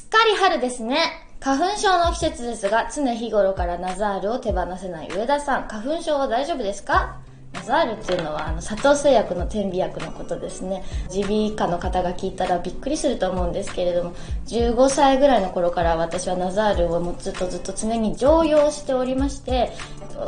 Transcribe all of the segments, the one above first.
すっかり春ですね。花粉症の季節ですが、常日頃からナザールを手放せない上田さん、花粉症は大丈夫ですか？ナザールっていうのは、あの、佐藤製薬の点鼻薬のことですね。耳鼻科の方が聞いたらびっくりすると思うんですけれども、15歳ぐらいの頃から私はナザールをもうずっとずっと常に常用しておりまして、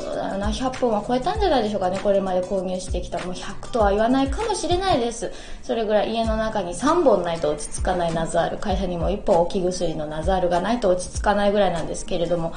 そうだな、100本は超えたんじゃないでしょうかね、これまで購入してきた。もう100とは言わないかもしれないです。それぐらい家の中に3本ないと落ち着かないナザール、会社にも1本置き薬のナザールがないと落ち着かないぐらいなんですけれども、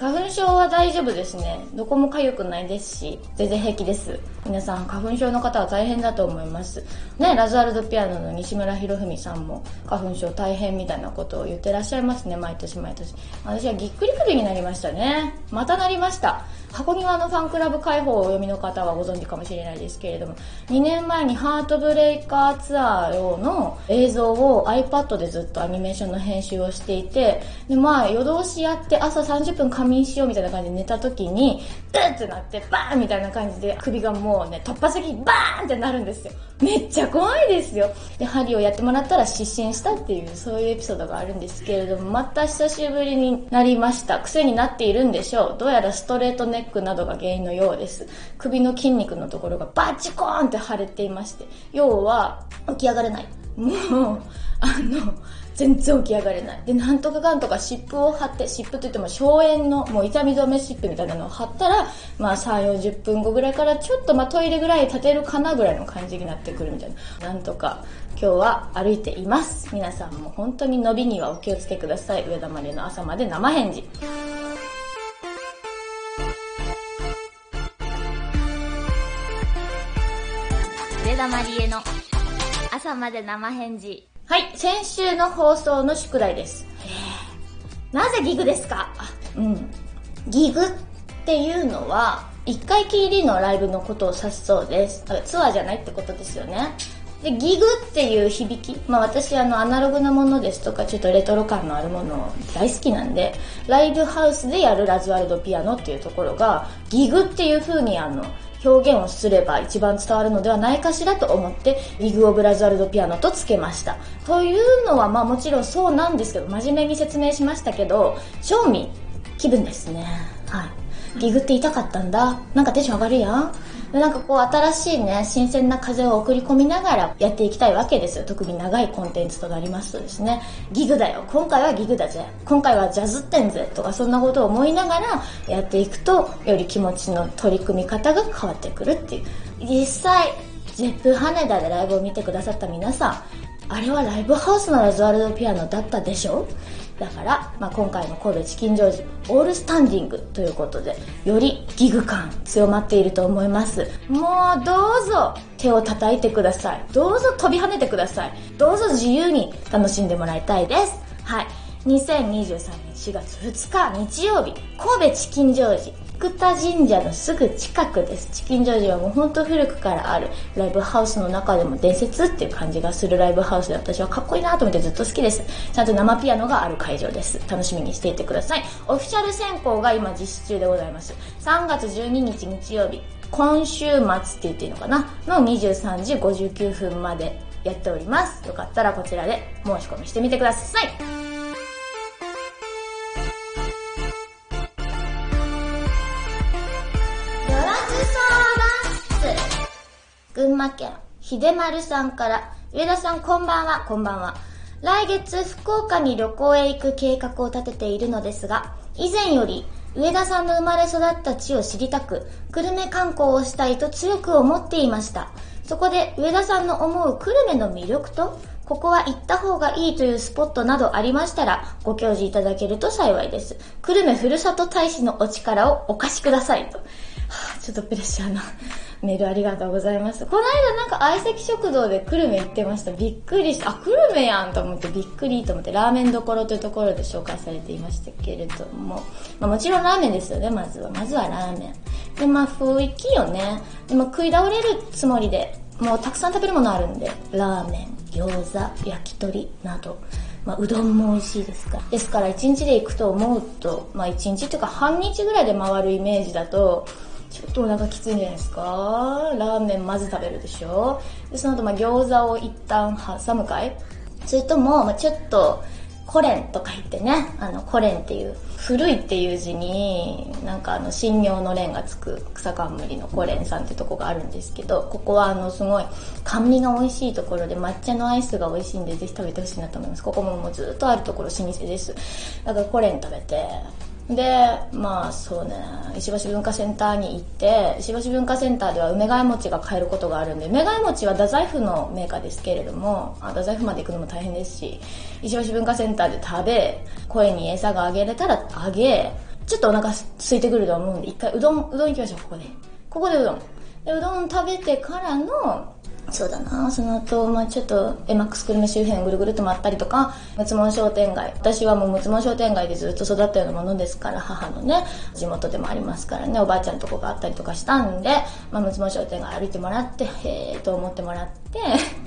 花粉症は大丈夫ですね。どこも痒くないですし、全然平気です。皆さん、花粉症の方は大変だと思います。ね、ラザールドピアノの西村博文さんも花粉症大変みたいなことを言ってらっしゃいますね、毎年毎年。私はぎっくり首になりましたね。またなりました。箱庭のファンクラブ開放をお読みの方はご存知かもしれないですけれども、2年前にハートブレイカーツアー用の映像を iPad でずっとアニメーションの編集をしていて、で、まあ夜通しやって朝30分仮眠しようみたいな感じで寝た時に、うってなってバーンみたいな感じで首がもうね、突発的にバーンってなるんですよ。めっちゃ怖いですよ。で、針をやってもらったら失神したっていう、そういうエピソードがあるんですけれども、また久しぶりになりました。癖になっているんでしょう。どうやらストレートネックなどが原因のようです。首の筋肉のところがバチコーンって腫れていまして、要は、起き上がれない。もう、あの、全然起き上がれない。で、なんとかかんとか湿布を貼って、湿布といっても消炎の、もう痛み止め湿布みたいなのを貼ったら、まあ3、40分後ぐらいからちょっとまあトイレぐらい立てるかなぐらいの感じになってくるみたいな。なんとか今日は歩いています。皆さんも本当に伸びにはお気をつけください。上田までの朝まで生返事。上田まりえの朝まで生返事。はい、先週の放送の宿題です。なぜギグですか？うん。ギグっていうのは、一回きりのライブのことを指すそうです。ツアーじゃないってことですよね。で、ギグっていう響き。まあ私あのアナログなものですとか、ちょっとレトロ感のあるもの大好きなんで、ライブハウスでやるラズワルドピアノっていうところが、ギグっていう風にあの、表現をすれば一番伝わるのではないかしらと思って、リグ・オブ・ラザルド・ピアノとつけました。というのは、まあもちろんそうなんですけど、真面目に説明しましたけど、賞味、気分ですね。はい。ギグって痛かったんだ。なんかテンション上がるやん。なんかこう新しいね、新鮮な風を送り込みながらやっていきたいわけですよ。特に長いコンテンツとなりますとですね、ギグだよ。今回はギグだぜ。今回はジャズってんぜ。とかそんなことを思いながらやっていくと、より気持ちの取り組み方が変わってくるっていう。実際、ゼップ羽田でライブを見てくださった皆さん、あれはライブハウスのラズワルドピアノだったでしょ？だから、まあ、今回の神戸チキンジョージオールスタンディングということでよりギグ感強まっていると思います。もうどうぞ手を叩いてください。どうぞ飛び跳ねてください。どうぞ自由に楽しんでもらいたいです。はい。2023年4月2日日曜日神戸チキンジョージ。生田神社のすぐ近くです。チキンジョージはもうほんと古くからあるライブハウスの中でも伝説っていう感じがするライブハウスで私はかっこいいなと思ってずっと好きです。ちゃんと生ピアノがある会場です。楽しみにしていてください。オフィシャル選考が今実施中でございます。3月12日日曜日、今週末って言っていいのかな？の23時59分までやっております。よかったらこちらで申し込みしてみてください。群馬県、秀丸さんから、上田さんこんばんは、こんばんは。来月、福岡に旅行へ行く計画を立てているのですが、以前より、上田さんの生まれ育った地を知りたく、久留米観光をしたいと強く思っていました。そこで、上田さんの思う久留米の魅力と、ここは行った方がいいというスポットなどありましたら、ご教示いただけると幸いです。久留米ふるさと大使のお力をお貸しくださいと。はあ、ちょっとプレッシャーな。メールありがとうございます。この間なんか相席食堂で久留米行ってました。びっくりした。あ、久留米やんと思ってびっくりと思って、ラーメンどころというところで紹介されていましたけれども、まあ、もちろんラーメンですよね、まずは。まずはラーメン。で、まあ雰囲気よね。でも食い倒れるつもりで、もうたくさん食べるものあるんで、ラーメン、餃子、焼き鳥など、まあ、うどんも美味しいですから。ですから、一日で行くと思うと、まあ、一日というか半日ぐらいで回るイメージだと、ちょっとお腹きついんじゃないですか？ラーメンまず食べるでしょ？で、その後、まあ、餃子を一旦挟むかい？それとも、まあ、ちょっと、コレンとか言ってね、あの、コレンっていう、古いっていう字に、なんかあの、信用の蓮がつく草冠のコレンさんってとこがあるんですけど、ここはあの、すごい、甘味が美味しいところで抹茶のアイスが美味しいんで、ぜひ食べてほしいなと思います。ここももうずっとあるところ老舗です。だからコレン食べて、でまあそうね石橋文化センターに行って石橋文化センターでは梅ヶ餅が買えることがあるんで梅ヶ餅は太宰府のメーカーですけれどもあ太宰府まで行くのも大変ですし石橋文化センターで食べ声に餌があげれたらあげちょっとお腹空いてくると思うんで一回うどんうどん行きましょうここで。ここでうどん。でうどん食べてからのそうだな。その後、まあちょっとエマックス久留米周辺ぐるぐると回ったりとかむつもん商店街。私はもうむつもん商店街でずっと育ったようなものですから母のね地元でもありますからねおばあちゃんとこがあったりとかしたんで、まあ、むつもん商店街歩いてもらってへえと思ってもらって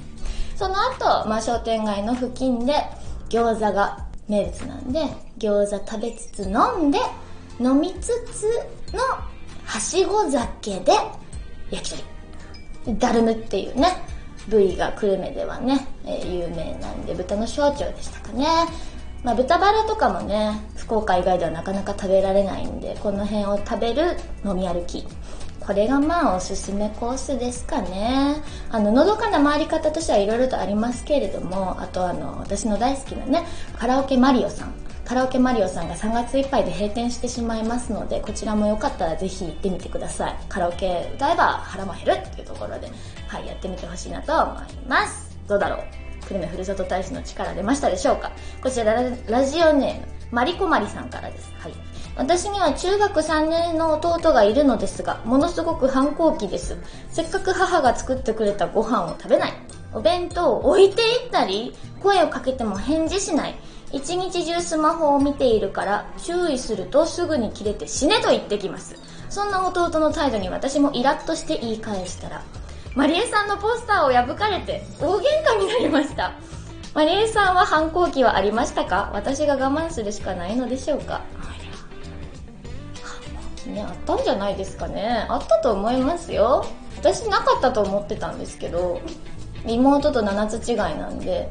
その後、まあ商店街の付近で餃子が名物なんで餃子食べつつ飲んで飲みつつのはしご酒で焼き鳥。ダルムっていうね、部位が久留米ではね、えー、有名なんで、豚の小腸でしたかね。まあ、豚バラとかもね、福岡以外ではなかなか食べられないんで、この辺を食べる飲み歩き。これがまあおすすめコースですかね。あの、のどかな回り方としてはいろいろとありますけれども、あとあの、私の大好きなね、カラオケマリオさん。カラオケマリオさんが3月いっぱいで閉店してしまいますのでこちらもよかったらぜひ行ってみてくださいカラオケ歌えば腹も減るっていうところで、はい、やってみてほしいなと思いますどうだろう？久留米ふるさと大使の力出ましたでしょうか？こちらラジオネームマリコマリさんからです。はい。私には中学3年の弟がいるのですが、ものすごく反抗期です。せっかく母が作ってくれたご飯を食べない。お弁当を置いていったり、声をかけても返事しない。一日中スマホを見ているから注意するとすぐに切れて死ねと言ってきます。そんな弟の態度に私もイラッとして言い返したらマリエさんのポスターを破かれて大喧嘩になりました。マリエさんは反抗期はありましたか？私が我慢するしかないのでしょうか？反抗期ね、あったんじゃないですかね。あったと思いますよ。私なかったと思ってたんですけど妹と7つ違いなんで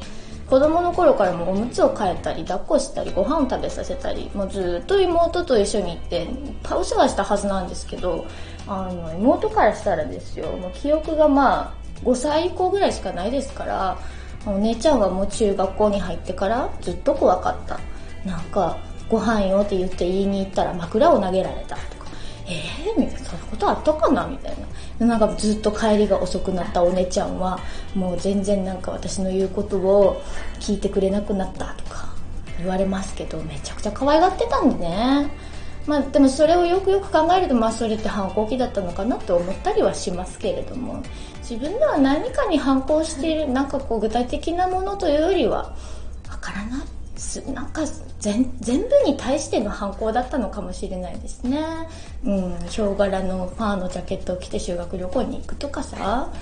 子供の頃からもおむつを替えたり抱っこしたりご飯を食べさせたりもうずっと妹と一緒に行っていっぱいお世話したはずなんですけどあの妹からしたらですよもう記憶がまあ5歳以降ぐらいしかないですからお姉ちゃんはもう中学校に入ってからずっと怖かった。なんかご飯よって言って言いに行ったら枕を投げられたとかえー、みたいなそんなことあったかな？みたいな。なんかずっと帰りが遅くなったお姉ちゃんはもう全然なんか私の言うことを聞いてくれなくなったとか言われますけどめちゃくちゃ可愛がってたんでね。まあでもそれをよくよく考えるとまあそれって反抗期だったのかなと思ったりはしますけれども。自分では何かに反抗しているなんかこう具体的なものというよりはわからないなんか全全部に対しての反抗だったのかもしれないですね。うん、ヒョウ柄のパーのジャケットを着て修学旅行に行くとかさ、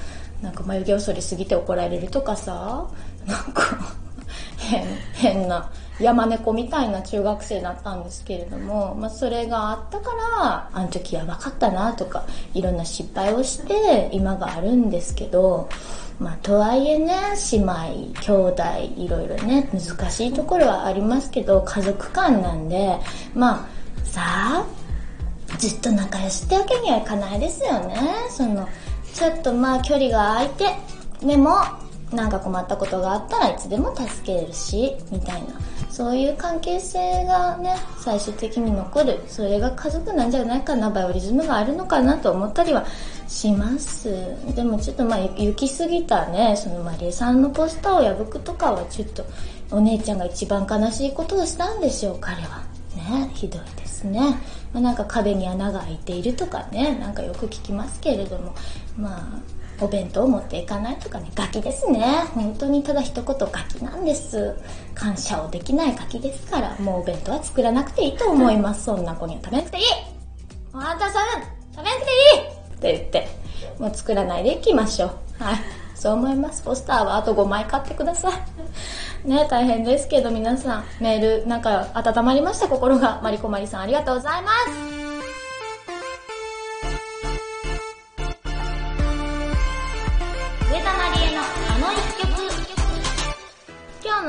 なんか眉毛を剃りすぎて怒られるとかさ、なんか 変、変な山猫みたいな中学生だったんですけれども、まあそれがあったから、あの時やばかったなとか、いろんな失敗をして今があるんですけど、まあ、とはいえね姉妹兄弟いろいろね難しいところはありますけど家族間なんでまあさあずっと仲良しってわけにはいかないですよね。そのちょっとまあ距離が空いてでもなんか困ったことがあったらいつでも助けるしみたいな。そういう関係性がね最終的に残る。それが家族なんじゃないかなバイオリズムがあるのかなと思ったりはします。でもちょっとまあ行き過ぎたねそのマリエさんのポスターを破くとかはちょっとお姉ちゃんが一番悲しいことをしたんでしょう彼は。ねひどいですね、まあ、なんか壁に穴が開いているとかねなんかよく聞きますけれどもまあお弁当を持っていかないとかねガキですね。本当にただ一言ガキなんです。感謝をできないガキですからもうお弁当は作らなくていいと思います。そんな子には食べなくていい。あんたさん食べなくていい。って言ってもう作らないでいきましょう。はい。そう思います。ポスターはあと5枚買ってください。ね大変ですけど皆さんメールなんか温まりました心が。マリコマリさんありがとうございます。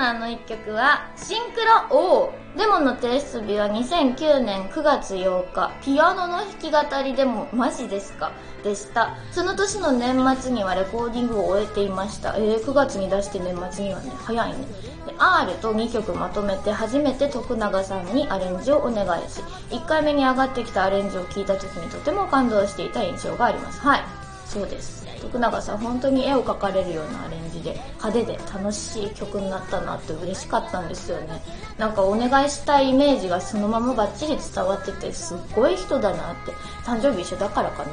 のあの一曲は、シンクロ O。デモの提出日は2009年9月8日。ピアノの弾き語りデモ、マジですか？でした。その年の年末にはレコーディングを終えていました。えー、9月に出して年末にはね、早いね。で、R と2曲まとめて初めて徳永さんにアレンジをお願いし、1回目に上がってきたアレンジを聞いた時にとても感動していた印象があります。はい。そうです。徳永さん本当に絵を描かれるようなアレンジで派手で楽しい曲になったなって嬉しかったんですよね。なんかお願いしたいイメージがそのままバッチリ伝わっててすっごい人だなって誕生日一緒だからかな。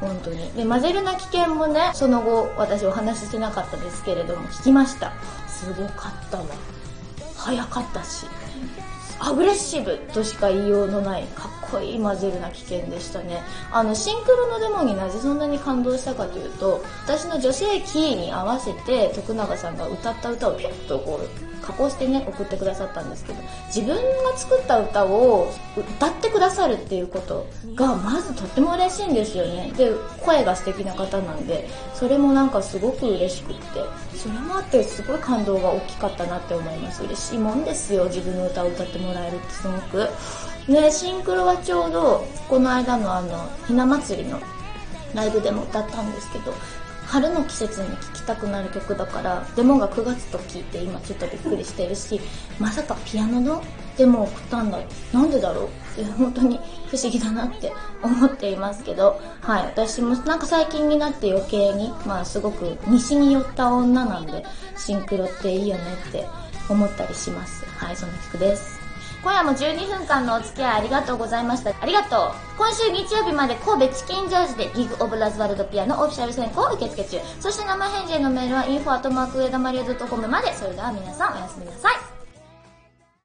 本当に。でマゼルナ危険もねその後私お話ししてなかったですけれども聞きました。すごかったわ。早かったしアグレッシブとしか言いようのないかっかいいマゼルな危険でしたね。あの、シンクロのデモになぜそんなに感動したかというと、私の女性キーに合わせて徳永さんが歌った歌をピュッとこう加工してね送ってくださったんですけど自分が作った歌を歌ってくださるっていうことがまずとっても嬉しいんですよね。で声が素敵な方なんでそれもなんかすごく嬉しくってそれもあってすごい感動が大きかったなって思います。嬉しいもんですよ自分の歌を歌ってもらえるってすごく。ねシンクロはちょうどこの間のあのひな祭りのライブでも歌ったんですけど春の季節に聴きたくなる曲だからデモが9月と聞いて今ちょっとびっくりしてるしまさかピアノのデモを送ったんだなんでだろう？って本当に不思議だなって思っていますけど。はい私もなんか最近になって余計にまあすごく西に寄った女なんでシンクロっていいよねって思ったりします。はいその曲です。今夜も12分間のお付き合いありがとうございました。ありがとう。今週日曜日まで神戸チキンジョージでギグオブラズワルドピアのオフィシャル選考を受付中。そして生返事へのメールはインフォアトマーク上田マリオ .com まで。それでは皆さんおやすみなさい。